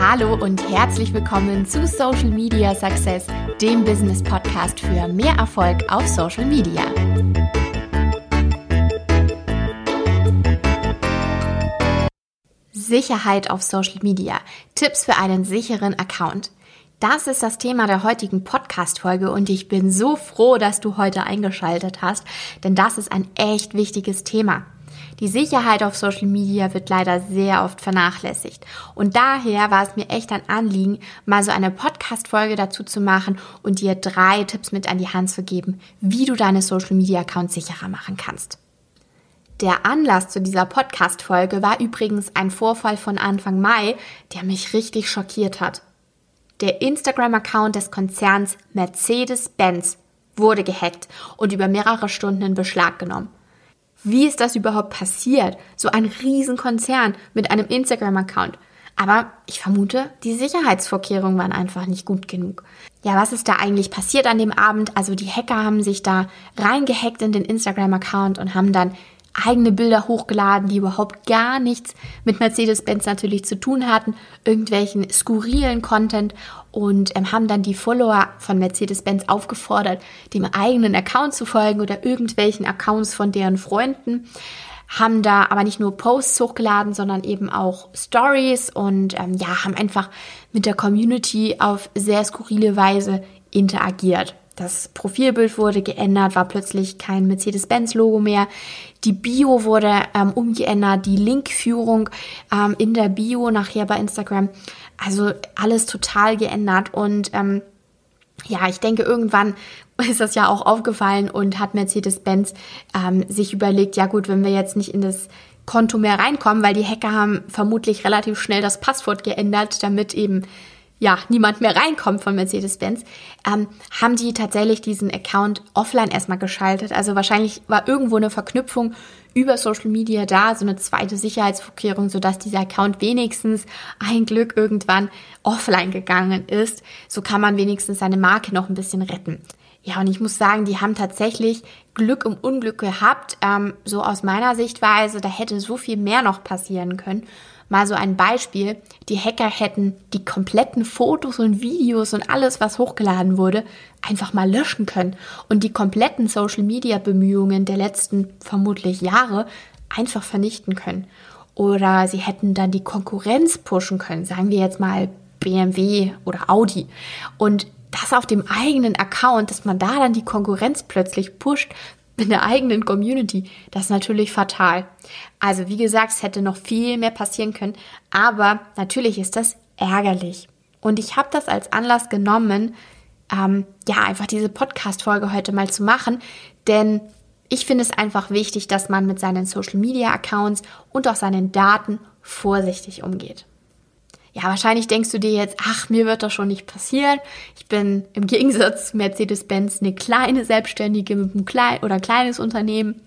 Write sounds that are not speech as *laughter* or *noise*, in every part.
Hallo und herzlich willkommen zu Social Media Success, dem Business Podcast für mehr Erfolg auf Social Media. Sicherheit auf Social Media. Tipps für einen sicheren Account. Das ist das Thema der heutigen Podcast-Folge und ich bin so froh, dass du heute eingeschaltet hast, denn das ist ein echt wichtiges Thema. Die Sicherheit auf Social Media wird leider sehr oft vernachlässigt. Und daher war es mir echt ein Anliegen, mal so eine Podcast-Folge dazu zu machen und dir drei Tipps mit an die Hand zu geben, wie du deine Social Media Accounts sicherer machen kannst. Der Anlass zu dieser Podcast-Folge war übrigens ein Vorfall von Anfang Mai, der mich richtig schockiert hat. Der Instagram-Account des Konzerns Mercedes-Benz wurde gehackt und über mehrere Stunden in Beschlag genommen. Wie ist das überhaupt passiert? So ein Riesenkonzern mit einem Instagram-Account. Aber ich vermute, die Sicherheitsvorkehrungen waren einfach nicht gut genug. Ja, was ist da eigentlich passiert an dem Abend? Also die Hacker haben sich da reingehackt in den Instagram-Account und haben dann eigene Bilder hochgeladen, die überhaupt gar nichts mit Mercedes-Benz natürlich zu tun hatten, irgendwelchen skurrilen Content und ähm, haben dann die Follower von Mercedes-Benz aufgefordert, dem eigenen Account zu folgen oder irgendwelchen Accounts von deren Freunden haben da aber nicht nur Posts hochgeladen, sondern eben auch Stories und ähm, ja, haben einfach mit der Community auf sehr skurrile Weise interagiert. Das Profilbild wurde geändert, war plötzlich kein Mercedes-Benz-Logo mehr. Die Bio wurde ähm, umgeändert, die Linkführung ähm, in der Bio nachher bei Instagram. Also alles total geändert. Und ähm, ja, ich denke, irgendwann *laughs* ist das ja auch aufgefallen und hat Mercedes-Benz ähm, sich überlegt, ja gut, wenn wir jetzt nicht in das Konto mehr reinkommen, weil die Hacker haben vermutlich relativ schnell das Passwort geändert, damit eben ja, niemand mehr reinkommt von Mercedes-Benz, ähm, haben die tatsächlich diesen Account offline erstmal geschaltet. Also wahrscheinlich war irgendwo eine Verknüpfung über Social Media da, so eine zweite Sicherheitsvorkehrung, sodass dieser Account wenigstens ein Glück irgendwann offline gegangen ist. So kann man wenigstens seine Marke noch ein bisschen retten. Ja, und ich muss sagen, die haben tatsächlich Glück um Unglück gehabt. Ähm, so aus meiner Sichtweise, da hätte so viel mehr noch passieren können. Mal so ein Beispiel. Die Hacker hätten die kompletten Fotos und Videos und alles, was hochgeladen wurde, einfach mal löschen können und die kompletten Social-Media-Bemühungen der letzten vermutlich Jahre einfach vernichten können. Oder sie hätten dann die Konkurrenz pushen können, sagen wir jetzt mal BMW oder Audi. Und das auf dem eigenen Account, dass man da dann die Konkurrenz plötzlich pusht, in der eigenen Community, das ist natürlich fatal. Also wie gesagt, es hätte noch viel mehr passieren können, aber natürlich ist das ärgerlich. Und ich habe das als Anlass genommen, ähm, ja, einfach diese Podcast-Folge heute mal zu machen, denn ich finde es einfach wichtig, dass man mit seinen Social-Media-Accounts und auch seinen Daten vorsichtig umgeht. Ja, wahrscheinlich denkst du dir jetzt, ach, mir wird das schon nicht passieren. Ich bin im Gegensatz zu Mercedes-Benz eine kleine Selbstständige mit einem kleinen oder kleines Unternehmen.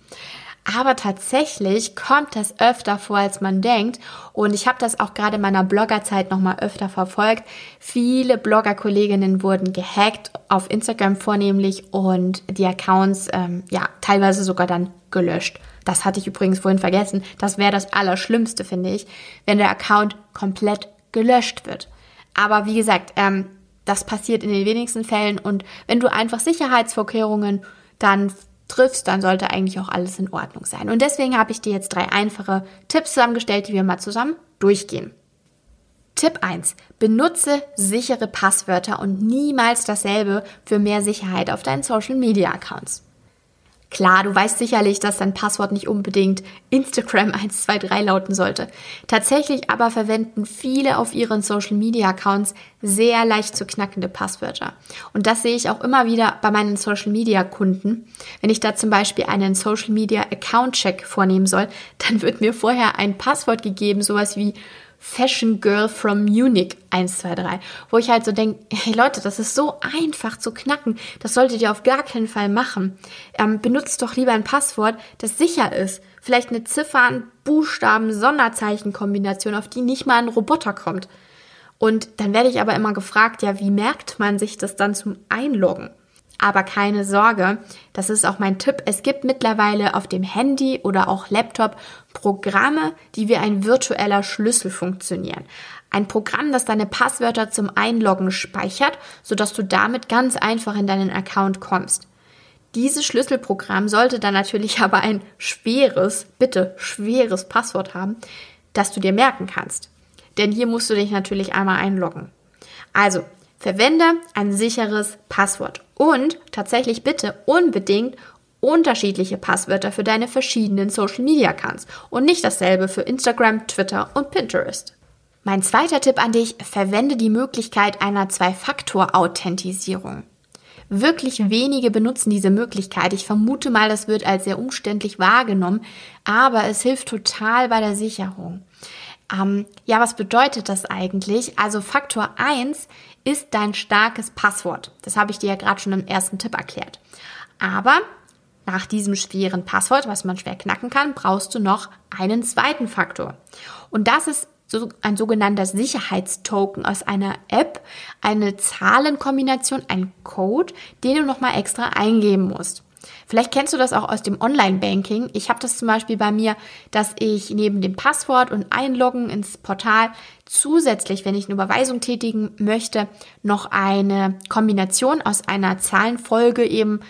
Aber tatsächlich kommt das öfter vor, als man denkt. Und ich habe das auch gerade in meiner Bloggerzeit nochmal öfter verfolgt. Viele Blogger-Kolleginnen wurden gehackt, auf Instagram vornehmlich, und die Accounts, ähm, ja, teilweise sogar dann gelöscht. Das hatte ich übrigens vorhin vergessen. Das wäre das Allerschlimmste, finde ich, wenn der Account komplett gelöscht wird. Aber wie gesagt, ähm, das passiert in den wenigsten Fällen und wenn du einfach Sicherheitsvorkehrungen dann triffst, dann sollte eigentlich auch alles in Ordnung sein. Und deswegen habe ich dir jetzt drei einfache Tipps zusammengestellt, die wir mal zusammen durchgehen. Tipp 1. Benutze sichere Passwörter und niemals dasselbe für mehr Sicherheit auf deinen Social Media Accounts. Klar, du weißt sicherlich, dass dein Passwort nicht unbedingt Instagram *laughs* 123 lauten sollte. Tatsächlich aber verwenden viele auf ihren Social Media Accounts sehr leicht zu knackende Passwörter. Und das sehe ich auch immer wieder bei meinen Social Media Kunden. Wenn ich da zum Beispiel einen Social Media Account Check vornehmen soll, *laughs* dann wird mir vorher ein Passwort gegeben, sowas wie Fashion Girl from Munich 123, wo ich halt so denke, hey Leute, das ist so einfach zu knacken, das solltet ihr auf gar keinen Fall machen. Ähm, benutzt doch lieber ein Passwort, das sicher ist. Vielleicht eine Ziffern, Buchstaben, Sonderzeichen-Kombination, auf die nicht mal ein Roboter kommt. Und dann werde ich aber immer gefragt, ja, wie merkt man sich das dann zum Einloggen? Aber keine Sorge, das ist auch mein Tipp. Es gibt mittlerweile auf dem Handy oder auch Laptop Programme, die wie ein virtueller Schlüssel funktionieren. Ein Programm, das deine Passwörter zum Einloggen speichert, sodass du damit ganz einfach in deinen Account kommst. Dieses Schlüsselprogramm sollte dann natürlich *laughs* aber ein schweres, bitte schweres Passwort haben, das du dir merken kannst. Denn hier musst du dich natürlich einmal einloggen. Also, verwende ein sicheres Passwort und tatsächlich bitte unbedingt unterschiedliche Passwörter für deine verschiedenen Social Media Accounts und nicht dasselbe für Instagram, Twitter und Pinterest. Mein zweiter Tipp an dich, verwende die Möglichkeit einer Zwei-Faktor-Authentisierung. Wirklich wenige benutzen diese Möglichkeit. Ich vermute mal, das wird als sehr umständlich wahrgenommen, aber es hilft total bei der Sicherung. Ähm, ja, was bedeutet das eigentlich? Also Faktor 1 ist dein starkes Passwort. Das habe ich dir ja gerade schon im ersten Tipp erklärt. Aber nach diesem schweren Passwort, was man schwer knacken kann, brauchst du noch einen zweiten Faktor. Und das ist so ein sogenannter Sicherheitstoken aus einer App, eine Zahlenkombination, ein Code, den du nochmal extra eingeben musst. Vielleicht kennst du das auch aus dem Online-Banking. Ich habe das zum Beispiel bei mir, dass ich neben dem Passwort und Einloggen ins Portal zusätzlich, wenn ich eine Überweisung tätigen möchte, noch eine Kombination aus einer Zahlenfolge eben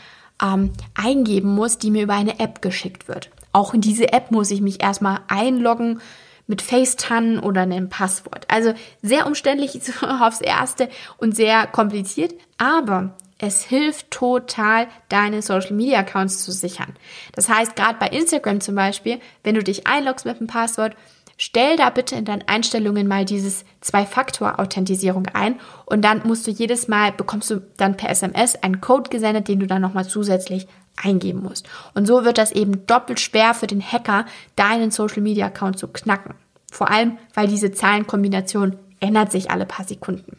ähm, eingeben muss, die mir über eine App geschickt wird. Auch in diese App muss ich mich erstmal einloggen, mit FaceTime oder einem Passwort. Also sehr umständlich *laughs* aufs Erste und sehr kompliziert, aber es hilft total, deine Social Media Accounts zu sichern. Das heißt, gerade bei Instagram zum Beispiel, wenn du dich einloggst mit einem Passwort, stell da bitte in deinen Einstellungen mal dieses Zwei-Faktor-Authentisierung ein und dann musst du jedes Mal, bekommst du dann per SMS einen Code gesendet, den du dann nochmal zusätzlich eingeben musst. Und so wird das eben doppelt schwer für den Hacker, deinen Social Media Account zu knacken. Vor allem, weil diese Zahlenkombination ändert sich alle paar Sekunden.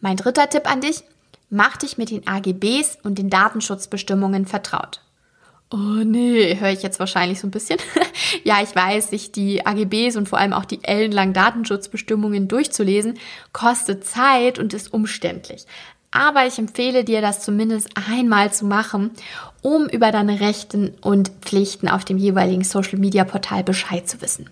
Mein dritter Tipp an dich, mach dich mit den AGBs und den Datenschutzbestimmungen vertraut. Oh nee, höre ich jetzt wahrscheinlich so ein bisschen. *laughs* ja, ich weiß, sich die AGBs und vor allem auch die ellenlangen Datenschutzbestimmungen durchzulesen, kostet Zeit und ist umständlich aber ich empfehle dir, das zumindest einmal zu machen, um über deine Rechten und Pflichten auf dem jeweiligen Social-Media-Portal Bescheid zu wissen.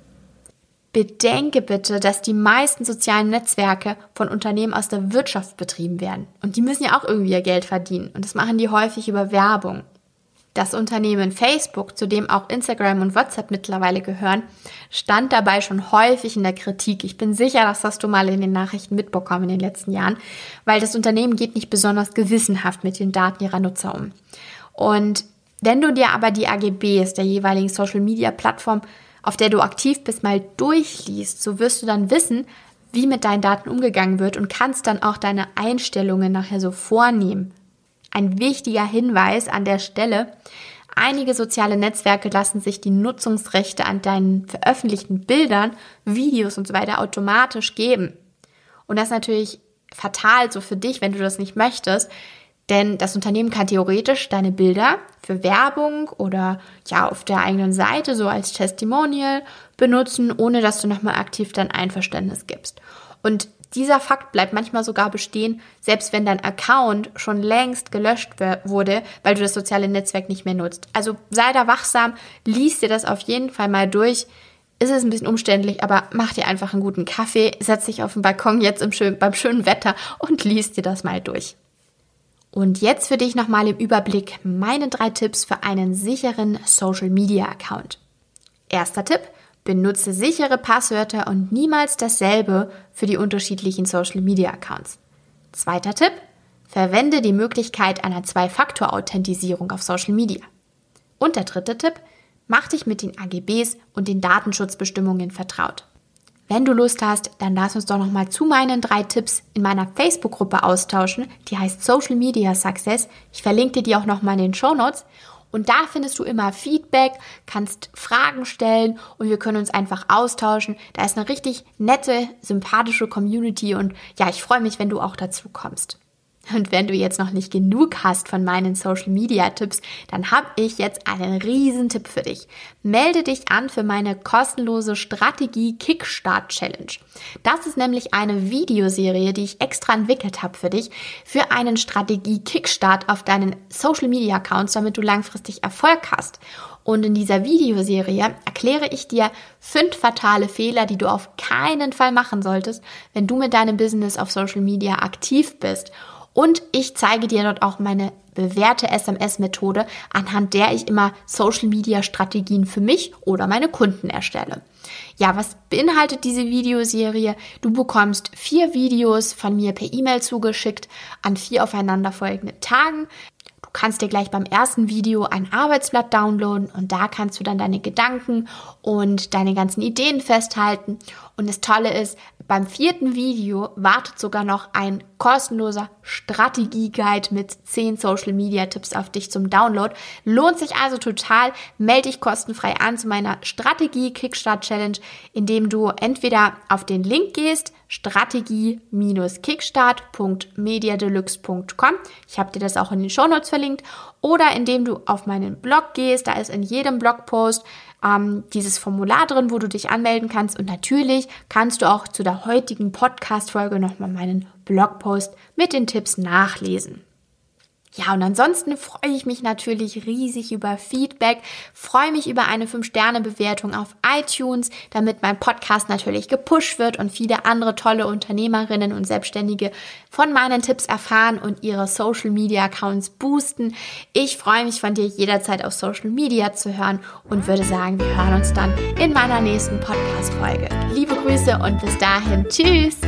Bedenke bitte, dass die meisten sozialen Netzwerke von Unternehmen aus der Wirtschaft betrieben werden. Und die müssen ja auch irgendwie ihr Geld verdienen. Und das machen die häufig über Werbung. Das Unternehmen Facebook, zu dem auch Instagram und WhatsApp mittlerweile gehören, stand dabei schon häufig in der Kritik. Ich bin sicher, das hast du mal in den Nachrichten mitbekommen in den letzten Jahren, weil das Unternehmen geht nicht besonders gewissenhaft mit den Daten ihrer Nutzer um. Und wenn du dir aber die AGBs der jeweiligen Social Media Plattform, auf der du aktiv bist, mal durchliest, so wirst du dann wissen, wie mit deinen Daten umgegangen wird und kannst dann auch deine Einstellungen nachher so vornehmen. Ein wichtiger Hinweis an der Stelle. Einige soziale Netzwerke lassen sich die Nutzungsrechte an deinen veröffentlichten Bildern, Videos und so weiter automatisch geben. Und das ist natürlich fatal so für dich, wenn du das nicht möchtest. Denn das Unternehmen kann theoretisch deine Bilder für Werbung oder ja auf der eigenen Seite so als Testimonial benutzen, ohne dass du nochmal aktiv dein Einverständnis gibst. Und dieser Fakt bleibt manchmal sogar bestehen, selbst wenn dein Account schon längst gelöscht wurde, weil du das soziale Netzwerk nicht mehr nutzt. Also sei da wachsam, lies dir das auf jeden Fall mal durch. Ist es ein bisschen umständlich, aber mach dir einfach einen guten Kaffee, setz dich auf den Balkon jetzt schön, beim schönen Wetter und lies dir das mal durch. Und jetzt für dich nochmal im Überblick meine drei Tipps für einen sicheren Social Media Account. Erster Tipp, Benutze sichere Passwörter und niemals dasselbe für die unterschiedlichen Social Media Accounts. Zweiter Tipp. Verwende die Möglichkeit einer Zwei-Faktor-Authentisierung auf Social Media. Und der dritte Tipp. Mach dich mit den AGBs und den Datenschutzbestimmungen vertraut. Wenn du Lust hast, dann lass uns doch nochmal zu meinen drei Tipps in meiner Facebook-Gruppe austauschen. Die heißt Social Media Success. Ich verlinke dir die auch nochmal in den Show Notes. Und da findest du immer Feedback, kannst Fragen stellen und wir können uns einfach austauschen. Da ist eine richtig nette, sympathische Community und ja, ich freue mich, wenn du auch dazu kommst. Und wenn du jetzt noch nicht genug hast von meinen Social Media Tipps, dann habe ich jetzt einen riesen Tipp für dich. Melde dich an für meine kostenlose Strategie Kickstart Challenge. Das ist nämlich eine Videoserie, die ich extra entwickelt habe für dich, für einen Strategie Kickstart auf deinen Social Media Accounts, damit du langfristig Erfolg hast. Und in dieser Videoserie erkläre ich dir fünf fatale Fehler, die du auf keinen Fall machen solltest, wenn du mit deinem Business auf Social Media aktiv bist. Und ich zeige dir dort auch meine bewährte SMS-Methode, anhand der ich immer Social-Media-Strategien für mich oder meine Kunden erstelle. Ja, was beinhaltet diese Videoserie? Du bekommst vier Videos von mir per E-Mail zugeschickt an vier aufeinanderfolgenden Tagen. Du kannst dir gleich beim ersten Video ein Arbeitsblatt downloaden und da kannst du dann deine Gedanken und deine ganzen Ideen festhalten. Und das Tolle ist, beim vierten Video wartet sogar noch ein kostenloser Strategie-Guide mit 10 Social Media Tipps auf dich zum Download. Lohnt sich also total. Melde dich kostenfrei an zu meiner Strategie Kickstart Challenge, indem du entweder auf den Link gehst, strategie-kickstart.mediadeluxe.com. Ich habe dir das auch in den Shownotes verlinkt. Oder indem du auf meinen Blog gehst, da ist in jedem Blogpost ähm, dieses Formular drin, wo du dich anmelden kannst. Und natürlich kannst du auch zu der heutigen Podcast-Folge nochmal meinen Blogpost mit den Tipps nachlesen. Ja, und ansonsten freue ich mich natürlich riesig über Feedback, freue mich über eine 5-Sterne-Bewertung auf iTunes, damit mein Podcast natürlich gepusht wird und viele andere tolle Unternehmerinnen und Selbstständige von meinen Tipps erfahren und ihre Social-Media-Accounts boosten. Ich freue mich von dir jederzeit auf Social Media zu hören und würde sagen, wir hören uns dann in meiner nächsten Podcast-Folge. Liebe Grüße und bis dahin, tschüss!